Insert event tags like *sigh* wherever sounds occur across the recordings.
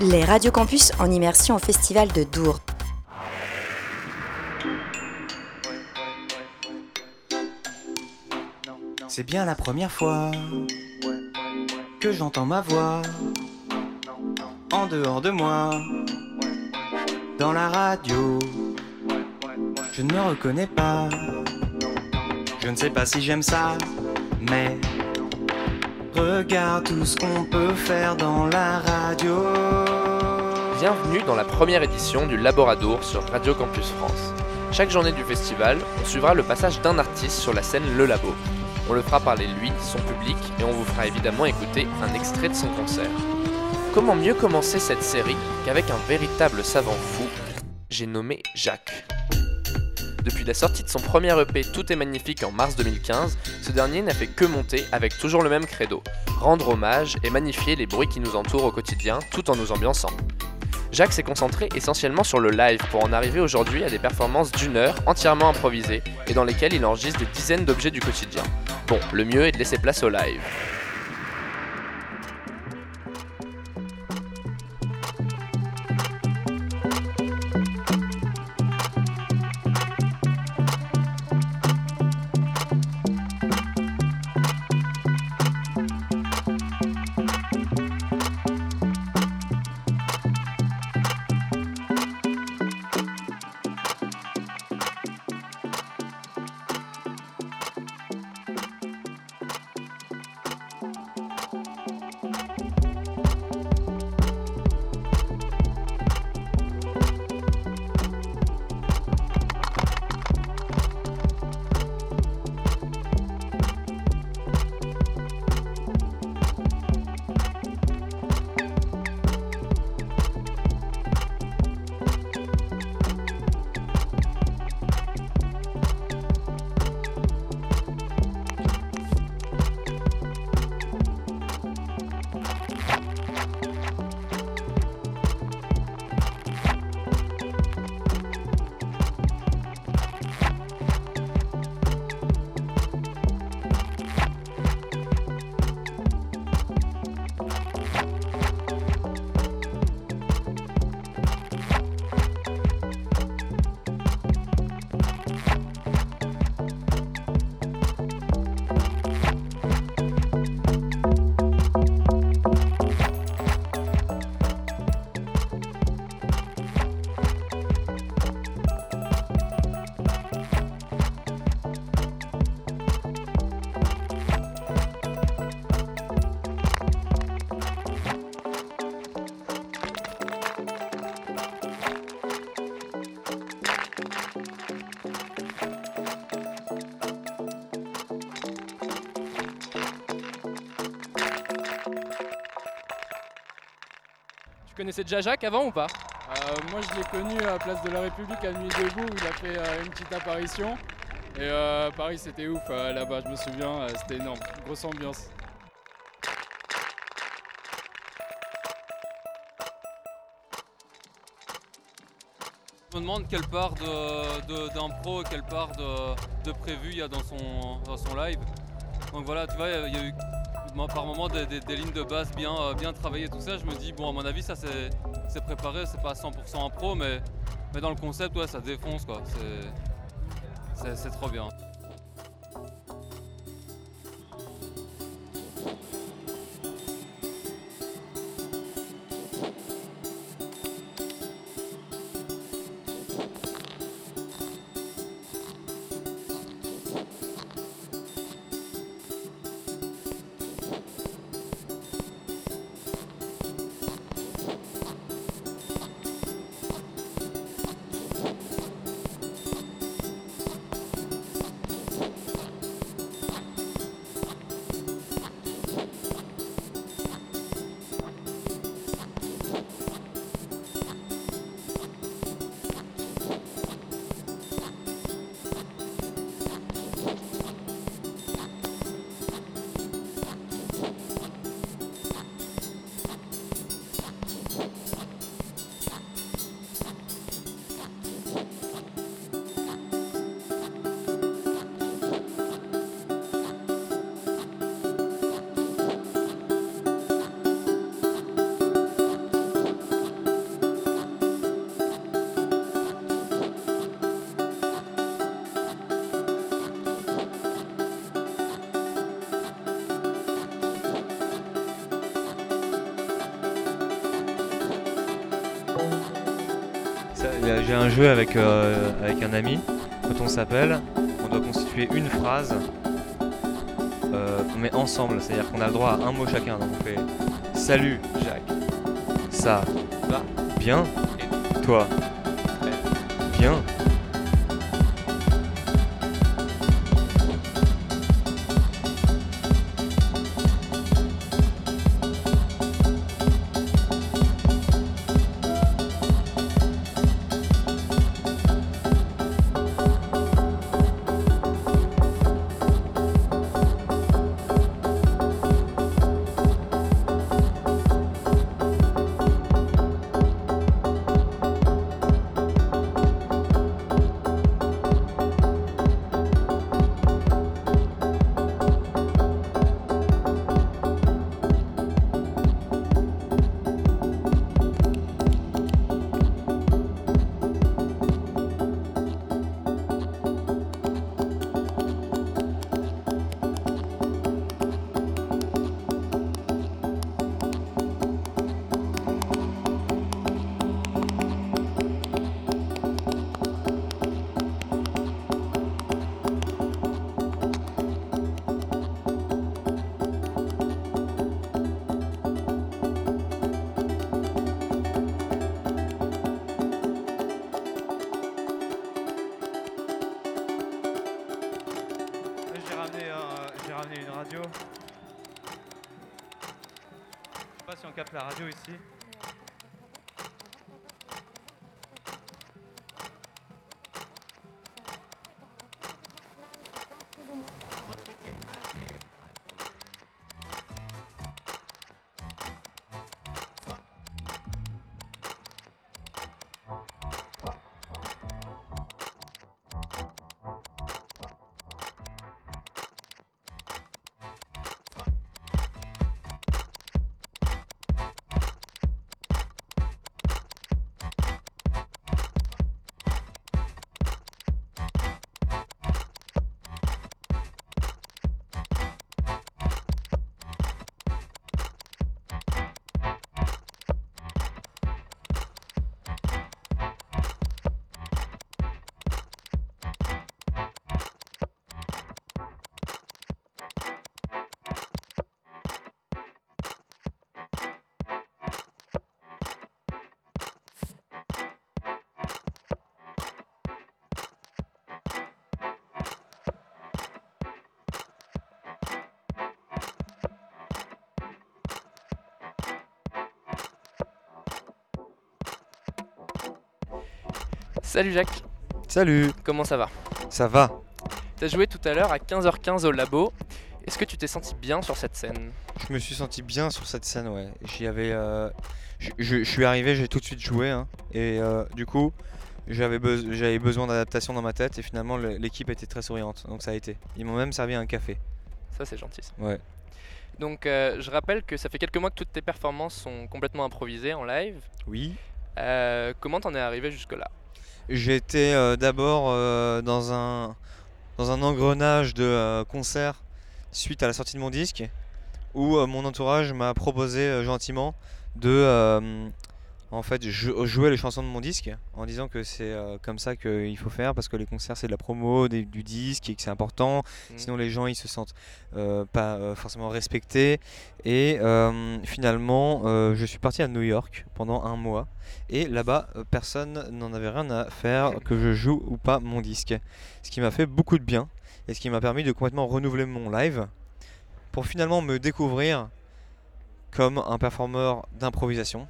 Les Radio Campus en immersion au Festival de Dour. C'est bien la première fois que j'entends ma voix en dehors de moi, dans la radio. Je ne me reconnais pas, je ne sais pas si j'aime ça, mais regarde tout ce qu'on peut faire dans la radio. Bienvenue dans la première édition du Laboradour sur Radio Campus France. Chaque journée du festival, on suivra le passage d'un artiste sur la scène Le Labo. On le fera parler lui, son public, et on vous fera évidemment écouter un extrait de son concert. Comment mieux commencer cette série qu'avec un véritable savant fou? J'ai nommé Jacques. La sortie de son premier EP Tout est magnifique en mars 2015, ce dernier n'a fait que monter avec toujours le même credo, rendre hommage et magnifier les bruits qui nous entourent au quotidien tout en nous ambiançant. Jacques s'est concentré essentiellement sur le live pour en arriver aujourd'hui à des performances d'une heure entièrement improvisées et dans lesquelles il enregistre des dizaines d'objets du quotidien. Bon, le mieux est de laisser place au live. Connaissais déjà Jacques avant ou pas? Euh, moi, je l'ai connu à la place de la République à Nuit debout où il a fait euh, une petite apparition. Et euh, Paris, c'était ouf euh, là-bas, je me souviens, euh, c'était énorme, grosse ambiance. Je me demande quelle part de- de- d'impro et quelle part de, de prévu il y a dans son, dans son live. Donc voilà, tu vois, il y a eu par moment des, lignes de base bien, euh, bien travaillées, tout ça. Je me dis, bon, à mon avis, ça c'est préparé, c'est pas à 100% impro, mais, mais dans le concept, ouais, ça défonce quoi. C'est trop bien. J'ai un jeu avec, euh, avec un ami. Quand on s'appelle, on doit constituer une phrase euh, qu'on met ensemble. C'est-à-dire qu'on a le droit à un mot chacun. Donc on fait Salut Jacques. Ça Va. Bien Toi Bien ramené, un- j'ai ramené une radio. Je sais pas si on capte la radio ici. Salut Jacques, Salut comment ça va? Ça va T'as joué tout à l'heure à 15h15 au labo. Est-ce que tu t'es senti bien sur cette scène? Je me suis senti bien sur cette scène, ouais. J'y avais. euh, je, je- je suis arrivé, j'ai tout de suite joué, hein, et euh, du coup, j'avais beso- j'avais besoin d'adaptation dans ma tête, et finalement, le- l'équipe était très souriante, donc ça a été. Ils m'ont même servi un café. Ça c'est gentil. ça. Ouais. Donc euh, je rappelle que ça fait quelques mois que toutes tes performances sont complètement improvisées en live. Oui. Comment t'en es arrivé jusque-là? J'étais euh, d'abord euh, dans un dans un engrenage de euh, concerts suite à la sortie de mon disque, où euh, mon entourage m'a proposé gentiment de en fait jou- jouer les chansons de mon disque en disant que c'est euh, comme ça qu'il faut faire parce que les concerts c'est de la promo des- du disque et que c'est important. Mhm. sinon les gens ils se sentent euh, pas euh, forcément respectés. Et finalement je suis parti à New York pendant un mois. Et là-bas personne n'en avait rien à faire que je joue ou pas mon disque. Ce qui m'a fait beaucoup de bien et ce qui m'a permis de complètement renouveler mon live pour finalement me découvrir comme un performeur d'improvisation.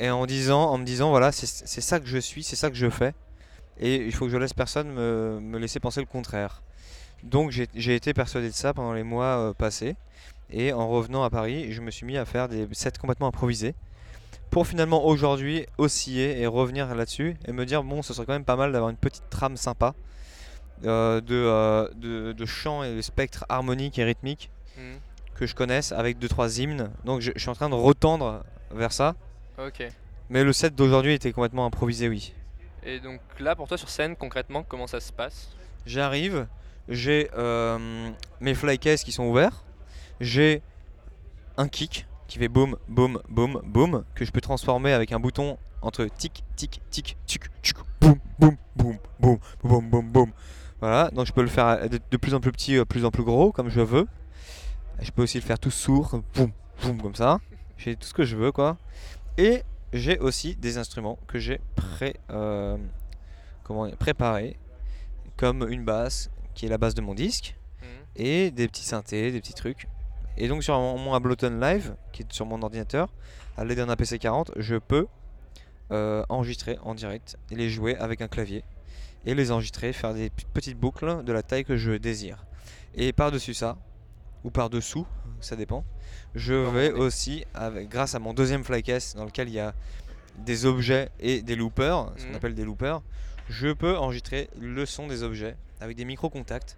Et en disant en me disant voilà c'est ça que je suis c'est ça que je fais. Et il faut que je laisse personne me, me laisser penser le contraire. Donc j'ai été persuadé de ça pendant les mois euh, passés. Et en revenant à Paris je me suis mis à faire des sets complètement improvisés pour finalement aujourd'hui osciller et revenir là-dessus et me dire bon ce serait quand même pas mal d'avoir une petite trame sympa euh, de, euh, de, de chant et de spectre harmonique et rythmique Mhm. que je connaisse avec deux trois hymnes. Donc je, je suis en train de retendre vers ça Ok. mais le set d'aujourd'hui était complètement improvisé, oui. Et donc là pour toi sur scène concrètement comment ça se passe? J'arrive, j'ai euh, mes flycases qui sont ouverts, j'ai un kick qui fait boum, boum, boum, boum, que je peux transformer avec un bouton entre tic, tic, tic, tic, tic, boum, boum, boum, boum, boum, boum, boum. Voilà, donc je peux le faire de, de plus en plus petit, de plus en plus gros, comme je veux. Je peux aussi le faire tout sourd, boum, boum, comme ça. J'ai tout ce que je veux, quoi. Et j'ai aussi des instruments que j'ai pré, euh, comment préparés, comme une basse, qui est la base de mon disque, Mhm. et des petits synthés, des petits trucs. Et donc sur mon, Ableton Live, qui est sur mon ordinateur, à l'aide d'un APC 40, je peux euh, enregistrer en direct et les jouer avec un clavier et les enregistrer, faire des petites boucles de la taille que je désire. Et par-dessus ça, ou par-dessous, ça dépend, je vais aussi, avec, grâce à mon deuxième flycase dans lequel il y a des objets et des loopers, ce qu'on Mhm. appelle des loopers, je peux enregistrer le son des objets avec des micro-contacts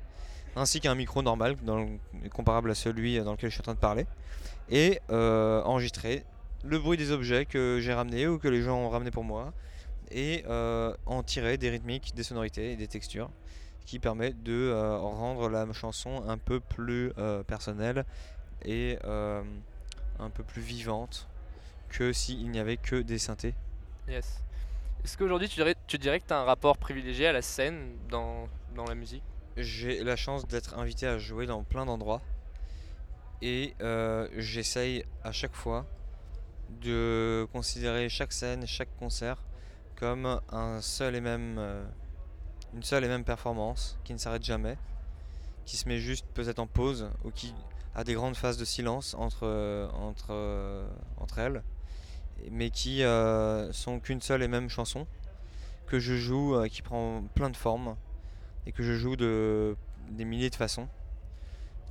ainsi qu'un micro normal dans le- comparable à celui dans lequel je suis en train de parler et euh, enregistrer le bruit des objets que j'ai ramenés ou que les gens ont ramené pour moi et euh, en tirer des rythmiques, des sonorités et des textures qui permet de euh, rendre la chanson un peu plus euh, personnelle et euh, un peu plus vivante que s'il n'y avait que des synthés. Yes. Est-ce qu'aujourd'hui tu dirais, tu dirais que tu as un rapport privilégié à la scène dans, dans la musique? J'ai la chance d'être invité à jouer dans plein d'endroits et euh, j'essaye à chaque fois de considérer chaque scène, chaque concert comme un seul et même, euh, une seule et même performance qui ne s'arrête jamais, qui se met juste peut-être en pause ou qui a des grandes phases de silence entre, euh, entre, euh, entre elles, mais qui euh, sont qu'une seule et même chanson que je joue, euh, qui prend plein de formes et que je joue de des milliers de façons.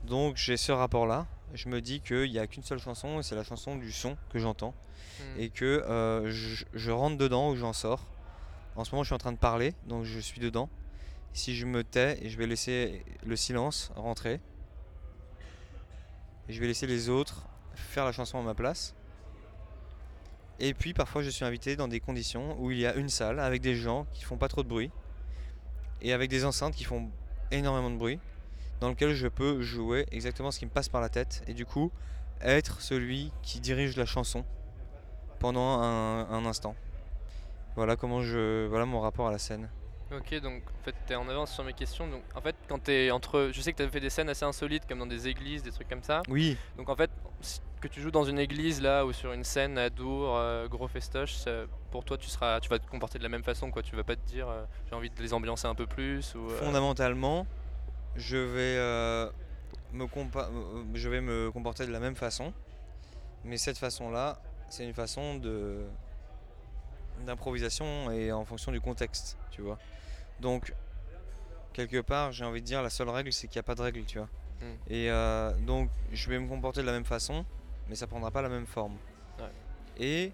Donc j'ai ce rapport-là. Je me dis qu'il n'y a qu'une seule chanson et c'est la chanson du son que j'entends Hmm. et que euh, je, je rentre dedans ou j'en sors. En ce moment, je suis en train de parler, donc je suis dedans. Si je me tais je vais laisser le silence rentrer, je vais laisser les autres faire la chanson à ma place. Et puis parfois, je suis invité dans des conditions où il y a une salle avec des gens qui font pas trop de bruit et avec des enceintes qui font énormément de bruit, dans lequel je peux jouer exactement ce qui me passe par la tête et du coup être celui qui dirige la chanson pendant un instant. Voilà comment je, voilà mon rapport à la scène. Ok, donc en fait, t'es en avance sur mes questions. Donc en fait, quand t'es entre. Je sais que t'as fait des scènes assez insolites, comme dans des églises, des trucs comme ça. Oui, Donc en fait, que tu joues dans une église là ou sur une scène à Dour, euh, gros festoche, pour toi, tu seras, tu vas te comporter de la même façon, quoi. Tu vas pas te dire, euh, j'ai envie de les ambiancer un peu plus ou. euh, fondamentalement, je vais me je vais me comporter de la même façon, mais cette façon-là, c'est une façon de d'improvisation et en fonction du contexte, tu vois. Donc quelque part, j'ai envie de dire la seule règle, c'est qu'il n'y a pas de règle, tu vois. Mm. Et euh, donc je vais me comporter de la même façon, mais ça prendra pas la même forme. Ouais. Et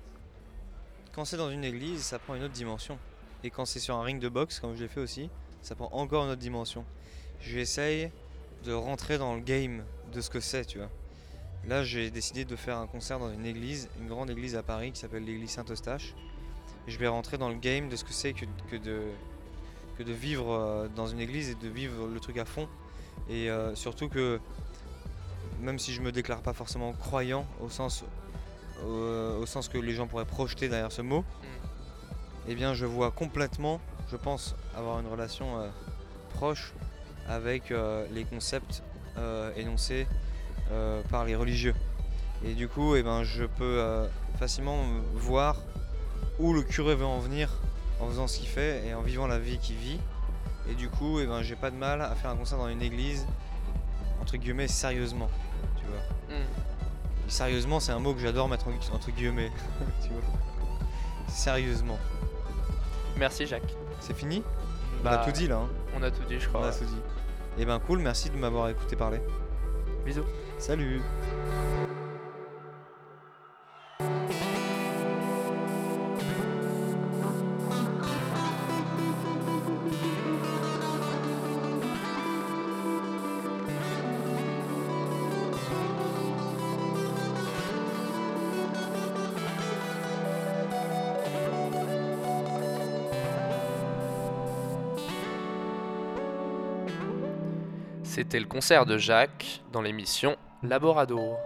quand c'est dans une église, ça prend une autre dimension. Et quand c'est sur un ring de boxe, comme je l'ai fait aussi, ça prend encore une autre dimension. J'essaye de rentrer dans le game de ce que c'est, tu vois. Là, j'ai décidé de faire un concert dans une église, une grande église à Paris qui s'appelle l'église Saint-Eustache. Et je vais rentrer dans le game de ce que c'est que, que de, que de vivre euh, dans une église et de vivre le truc à fond. Et euh, surtout que, même si je me déclare pas forcément croyant au sens, au sens que les gens pourraient projeter derrière ce mot, eh bien je vois complètement, je pense avoir une relation euh, proche avec euh, les concepts euh, énoncés euh, par les religieux. Et du coup, eh ben, je peux euh, facilement euh, voir où le curé veut en venir en faisant ce qu'il fait et en vivant la vie qu'il vit. Et du coup, eh ben, j'ai pas de mal à faire un concert dans une église, entre guillemets, sérieusement. Tu vois. hmm. Sérieusement, c'est un mot que j'adore mettre en- entre guillemets. *laughs* tu vois. Sérieusement. Merci Jacques. C'est fini? On Bah, a tout dit là. hein. On a tout dit, je On crois. a tout dit. Et ben cool, merci de m'avoir écouté parler. Bisous. Salut C'était le concert de Jacques dans l'émission Laboradour.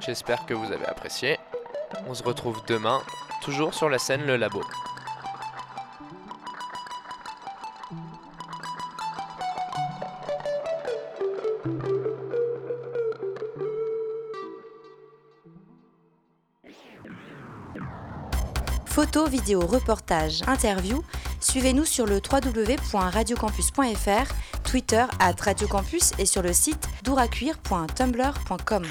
J'espère que vous avez apprécié. On se retrouve demain, toujours sur la scène Le Labo. Photos, vidéos, reportages, interviews, suivez-nous sur le www.radiocampus.fr, Twitter at radiocampus et sur le site douracuir.tumblr.com.